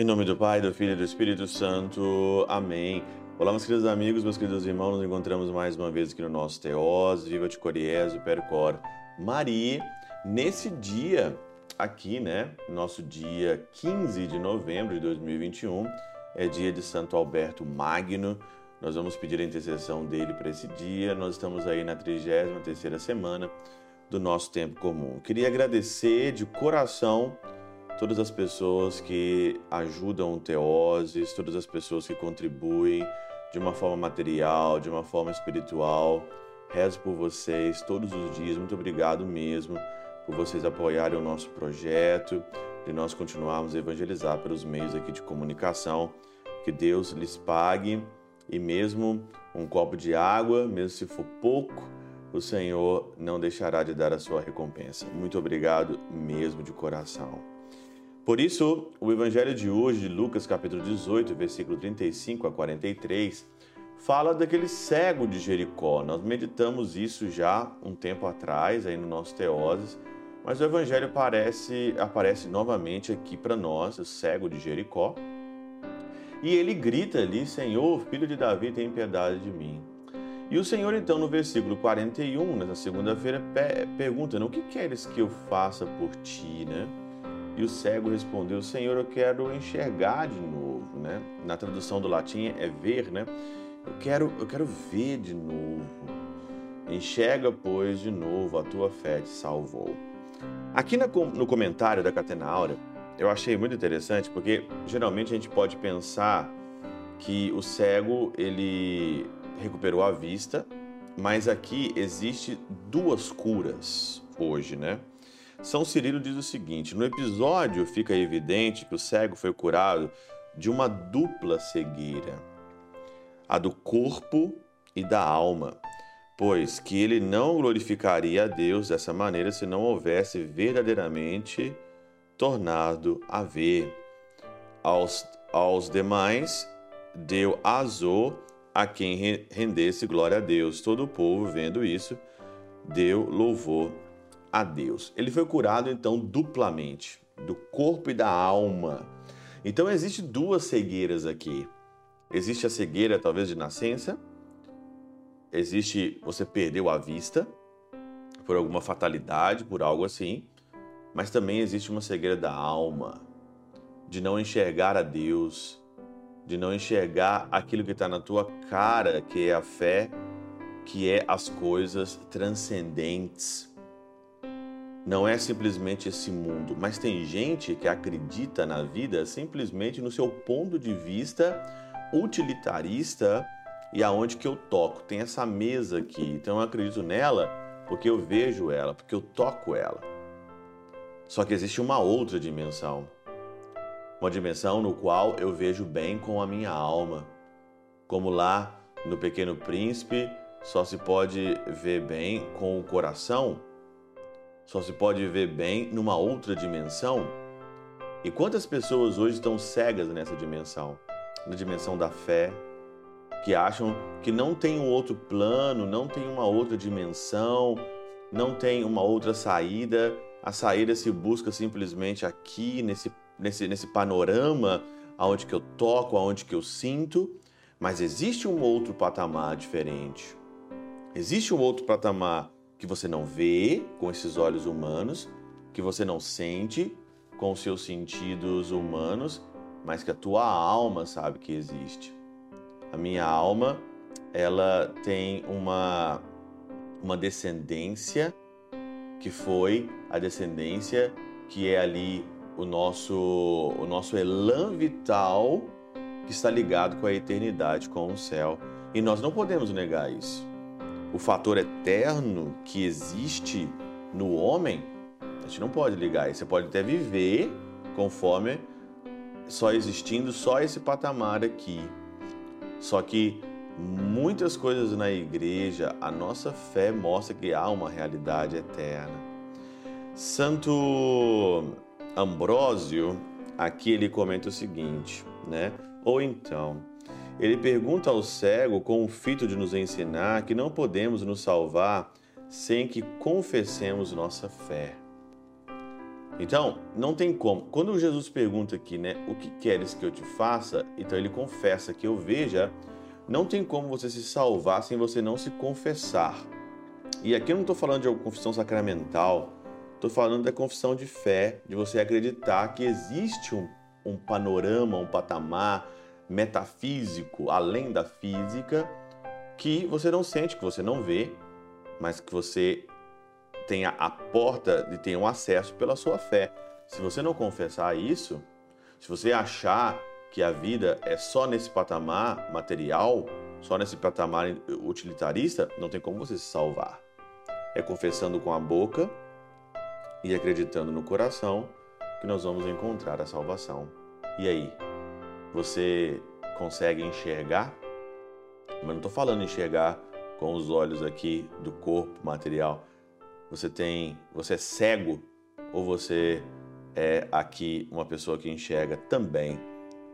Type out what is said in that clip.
Em nome do Pai, do Filho e do Espírito Santo. Amém. Olá, meus queridos amigos, meus queridos irmãos, nos encontramos mais uma vez aqui no nosso Teós, Viva de Coriés, o Percor Maria. Nesse dia aqui, né, nosso dia 15 de novembro de 2021, é dia de Santo Alberto Magno. Nós vamos pedir a intercessão dele para esse dia. Nós estamos aí na 33ª semana do nosso tempo comum. Queria agradecer de coração todas as pessoas que ajudam o Teoses, todas as pessoas que contribuem de uma forma material, de uma forma espiritual. Rezo por vocês todos os dias. Muito obrigado mesmo por vocês apoiarem o nosso projeto, de nós continuarmos a evangelizar pelos meios aqui de comunicação. Que Deus lhes pague e mesmo um copo de água, mesmo se for pouco, o Senhor não deixará de dar a sua recompensa. Muito obrigado mesmo de coração. Por isso, o evangelho de hoje, de Lucas capítulo 18, versículo 35 a 43, fala daquele cego de Jericó. Nós meditamos isso já um tempo atrás aí no nosso Teoses, mas o evangelho aparece, aparece novamente aqui para nós, o cego de Jericó. E ele grita ali: Senhor, filho de Davi, tem piedade de mim. E o Senhor, então, no versículo 41, nessa segunda-feira, pergunta: O que queres que eu faça por ti, né? E o cego respondeu: Senhor, eu quero enxergar de novo, né? Na tradução do latim é ver, né? Eu quero, eu quero ver de novo. Enxerga, pois, de novo, a tua fé te salvou. Aqui no comentário da Catena Áurea, eu achei muito interessante porque geralmente a gente pode pensar que o cego ele recuperou a vista, mas aqui existe duas curas hoje, né? São Cirilo diz o seguinte: no episódio fica evidente que o cego foi curado de uma dupla cegueira, a do corpo e da alma, pois que ele não glorificaria a Deus dessa maneira se não houvesse verdadeiramente tornado a ver. Aos, aos demais deu azor a quem rendesse glória a Deus. Todo o povo, vendo isso, deu louvor a Deus. Ele foi curado então duplamente, do corpo e da alma. Então existe duas cegueiras aqui. Existe a cegueira talvez de nascença, existe você perdeu a vista por alguma fatalidade, por algo assim, mas também existe uma cegueira da alma, de não enxergar a Deus, de não enxergar aquilo que está na tua cara, que é a fé, que é as coisas transcendentes não é simplesmente esse mundo, mas tem gente que acredita na vida simplesmente no seu ponto de vista utilitarista e aonde que eu toco. Tem essa mesa aqui, então eu acredito nela porque eu vejo ela, porque eu toco ela. Só que existe uma outra dimensão. Uma dimensão no qual eu vejo bem com a minha alma. Como lá no Pequeno Príncipe, só se pode ver bem com o coração só se pode ver bem numa outra dimensão? E quantas pessoas hoje estão cegas nessa dimensão? Na dimensão da fé, que acham que não tem um outro plano, não tem uma outra dimensão, não tem uma outra saída. A saída se busca simplesmente aqui, nesse, nesse, nesse panorama, aonde que eu toco, aonde que eu sinto. Mas existe um outro patamar diferente. Existe um outro patamar que você não vê com esses olhos humanos, que você não sente com os seus sentidos humanos, mas que a tua alma sabe que existe. A minha alma, ela tem uma uma descendência que foi a descendência que é ali o nosso o nosso elan vital que está ligado com a eternidade, com o céu. E nós não podemos negar isso o fator eterno que existe no homem, a gente não pode ligar. Você pode até viver conforme só existindo só esse patamar aqui. Só que muitas coisas na igreja, a nossa fé mostra que há uma realidade eterna. Santo Ambrósio, aqui ele comenta o seguinte, né? Ou então, ele pergunta ao cego com o fito de nos ensinar que não podemos nos salvar sem que confessemos nossa fé. Então, não tem como. Quando Jesus pergunta aqui, né, o que queres que eu te faça? Então ele confessa que eu veja. Não tem como você se salvar sem você não se confessar. E aqui eu não estou falando de uma confissão sacramental, estou falando da confissão de fé, de você acreditar que existe um, um panorama, um patamar metafísico, além da física, que você não sente, que você não vê, mas que você tenha a porta e tenha um acesso pela sua fé. Se você não confessar isso, se você achar que a vida é só nesse patamar material, só nesse patamar utilitarista, não tem como você se salvar. É confessando com a boca e acreditando no coração que nós vamos encontrar a salvação. E aí, você consegue enxergar? Mas não estou falando enxergar com os olhos aqui do corpo material. Você tem, você é cego ou você é aqui uma pessoa que enxerga também